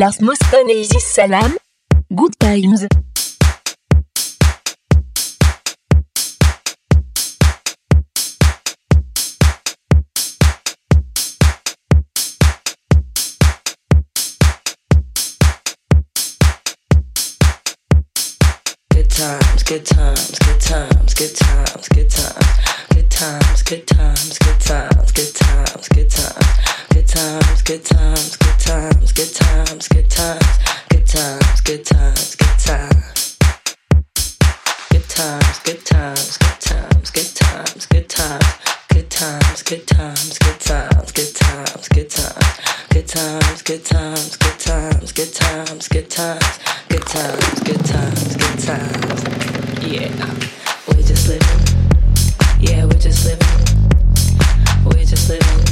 Lars Moscon et Isis Salam. Good times. Good times, good times, good times, good times, good times, good times, good times, good times, good times, good times, good times, times, good times, good times, good times, good times, good times. Good times, good times, good times, good times, good times. Good times, good times, good times, good times, good times. Good times, good times, good times, good times, good times. Good times, good times, good times. Yeah. We're just living. Yeah, we're just living. We're just living.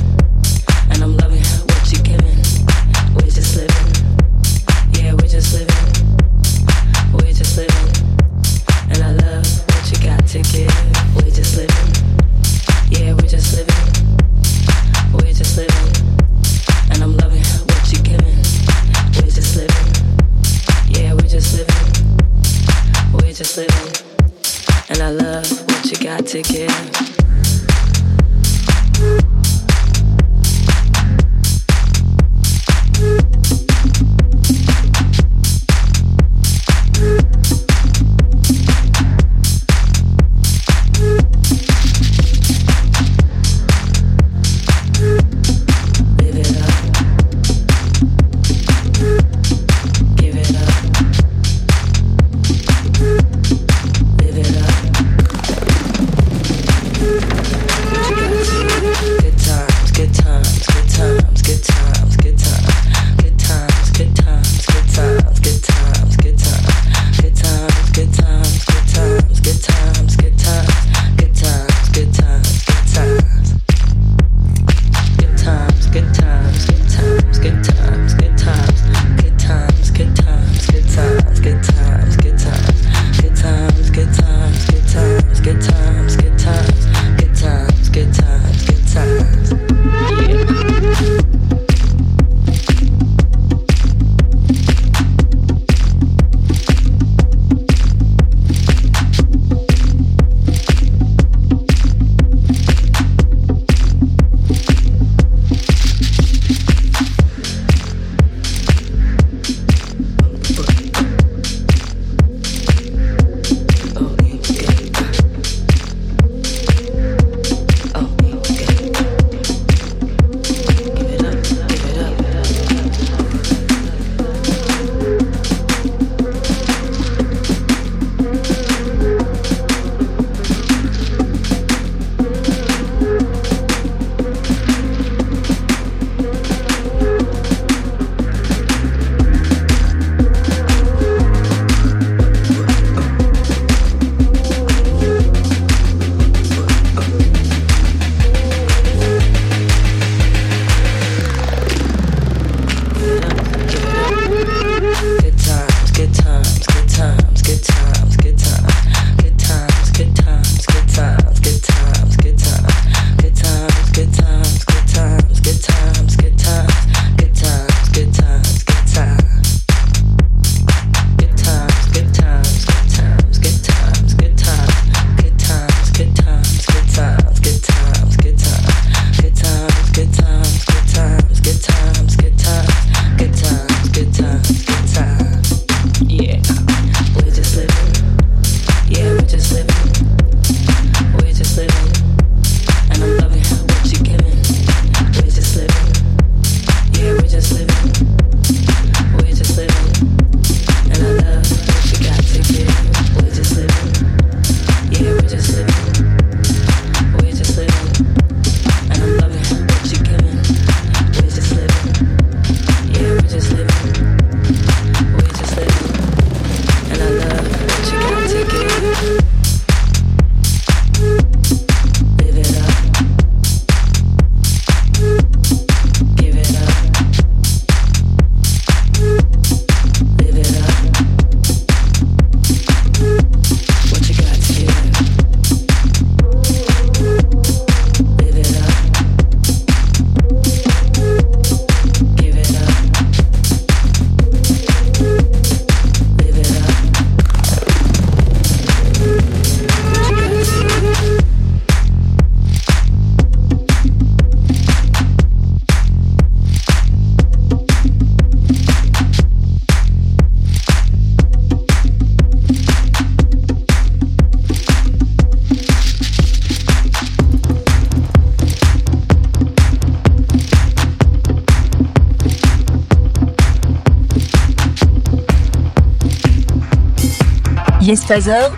Olivier Spazor.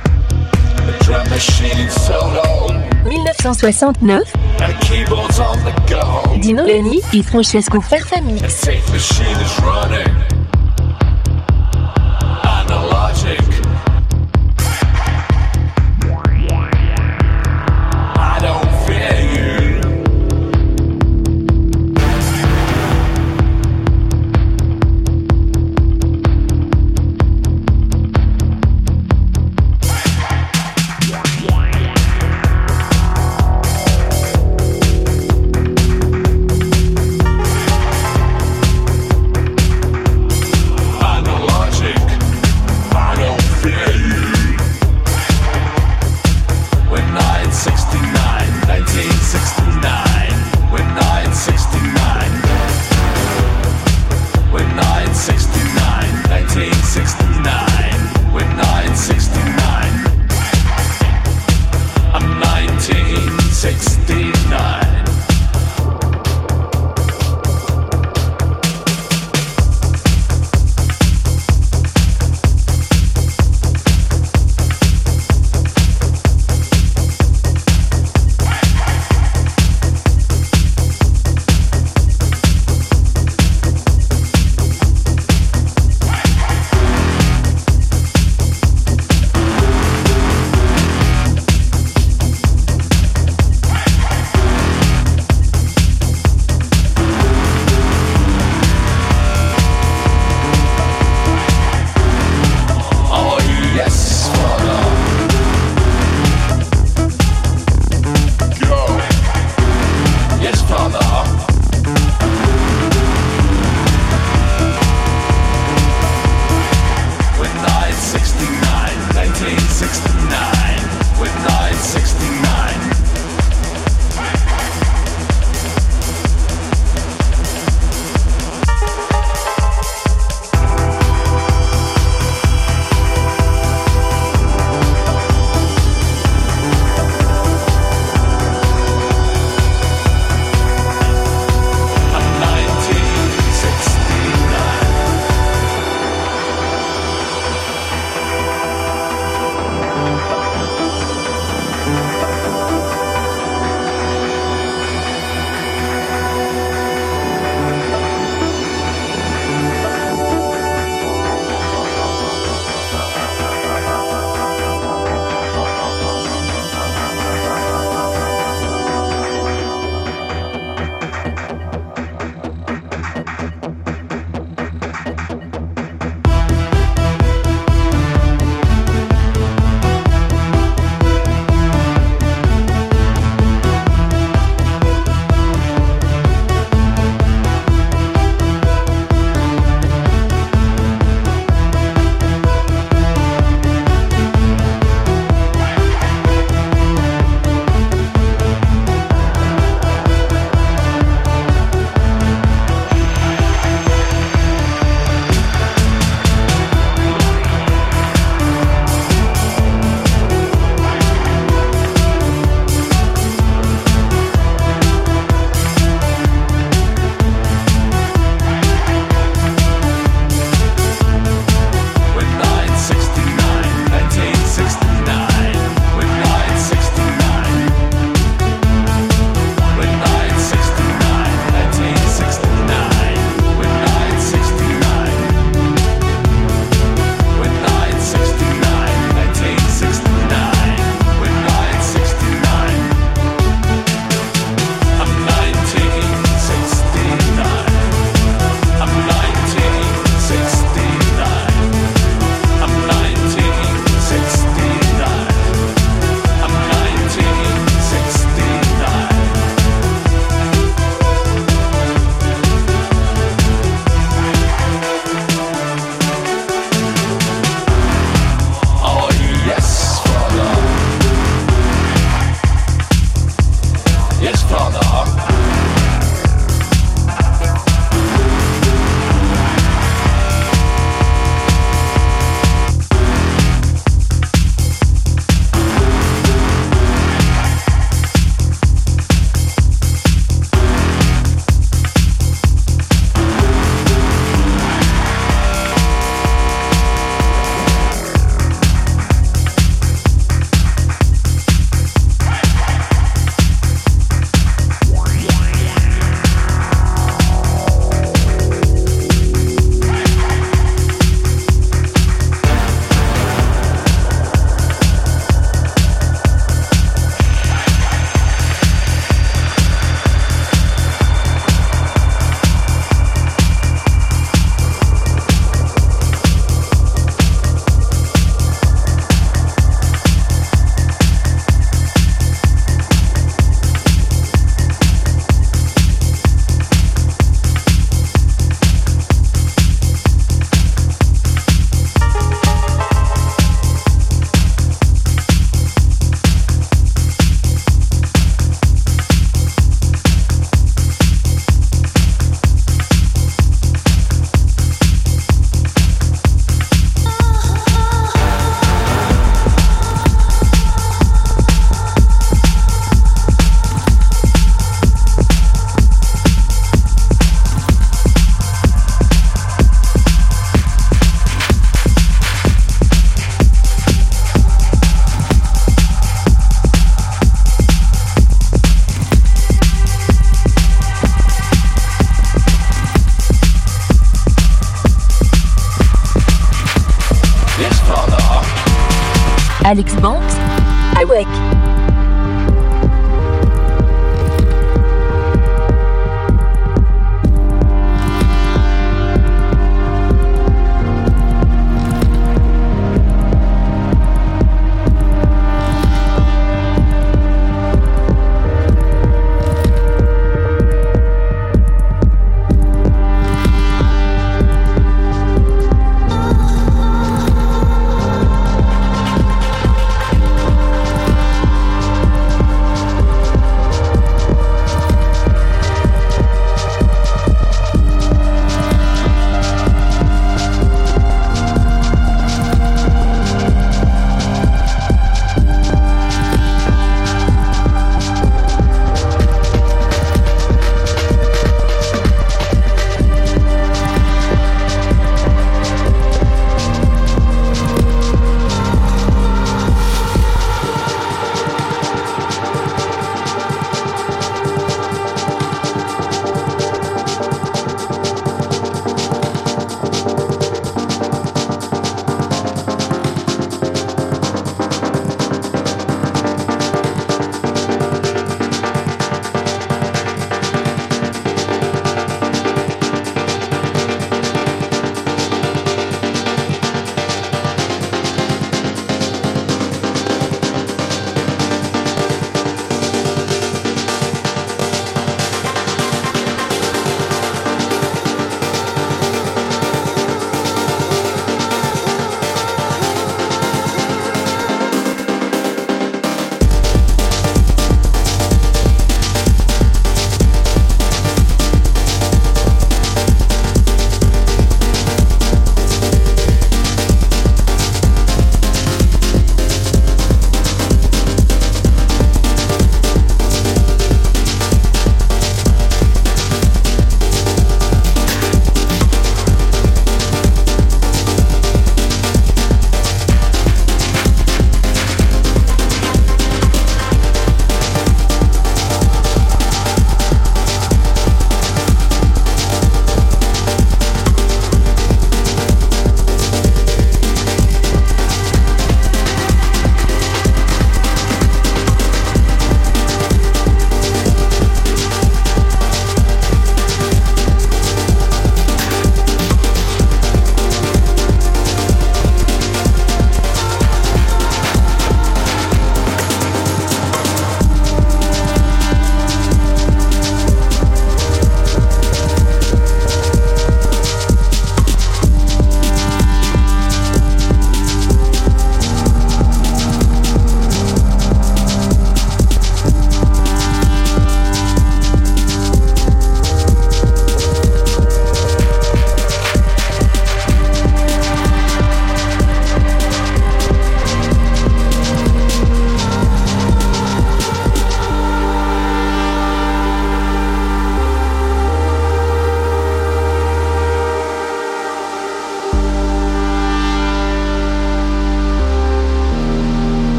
1969. Dino Lenny et Francesco Farfamix.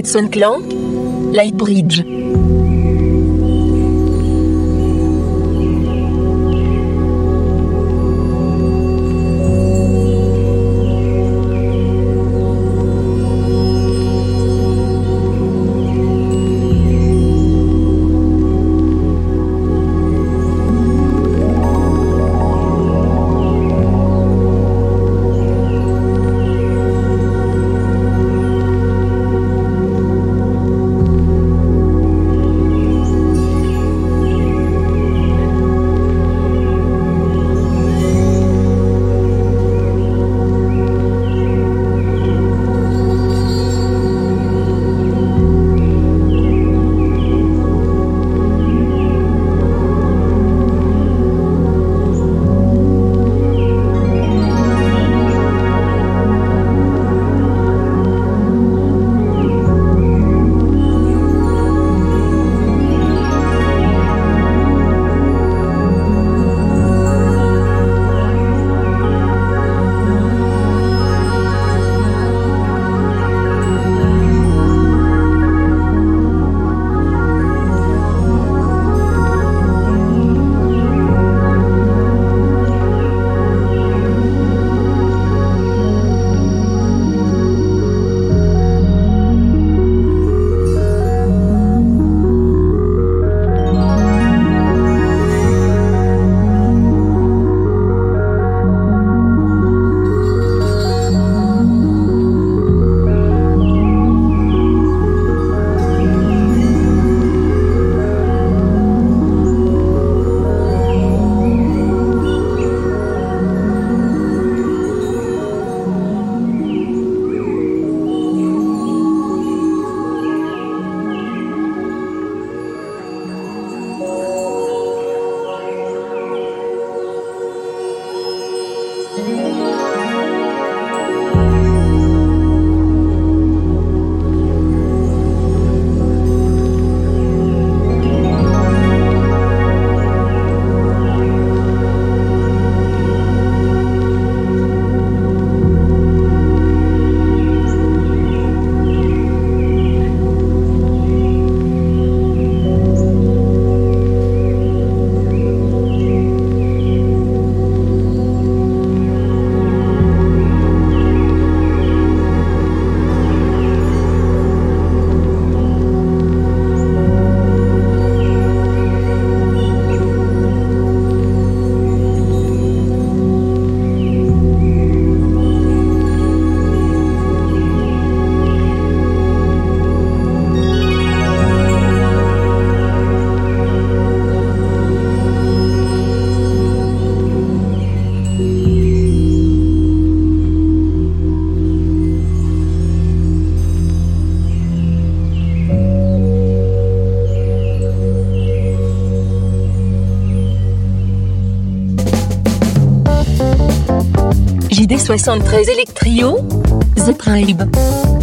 Sweatson Clan, Lightbridge. JD73 Electrio, The Tribe.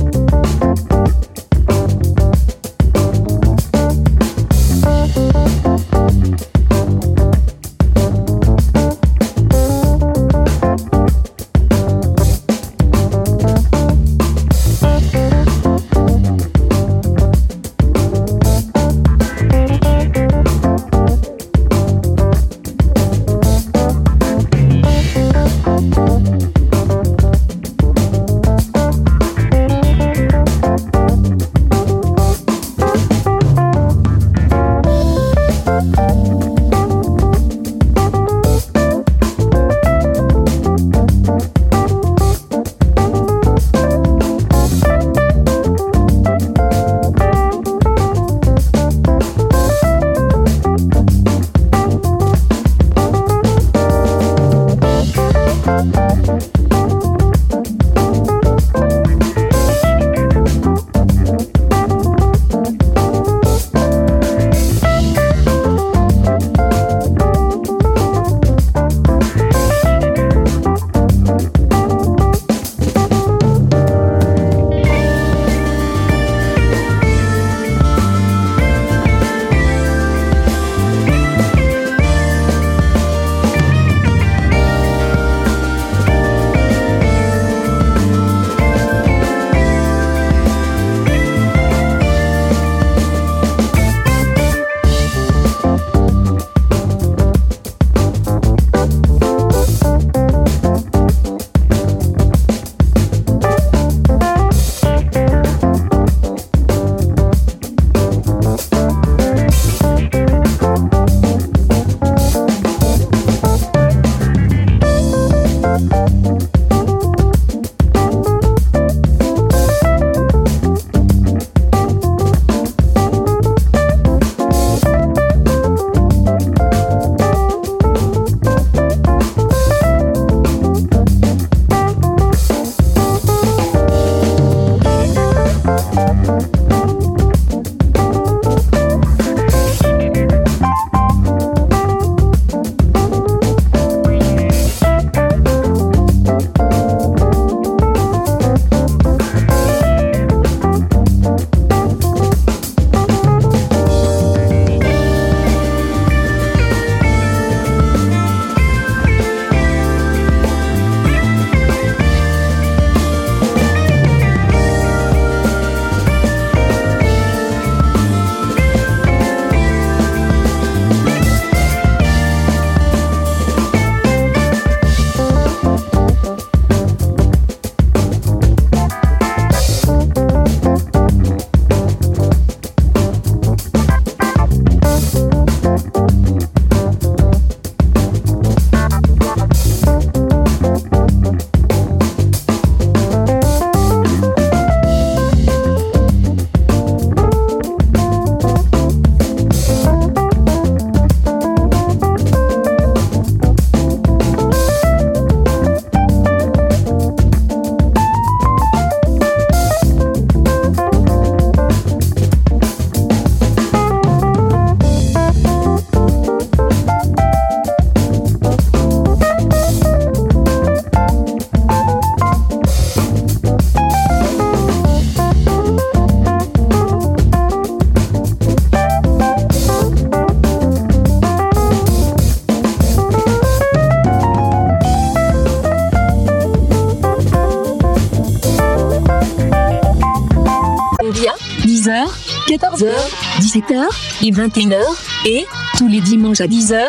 17h et 21h et tous les dimanches à 10h,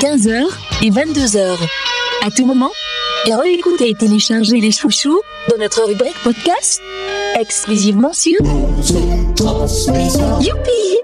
15h et 22h. À tout moment, et réécoutez et téléchargez les chouchous dans notre rubrique podcast exclusivement sur Youpi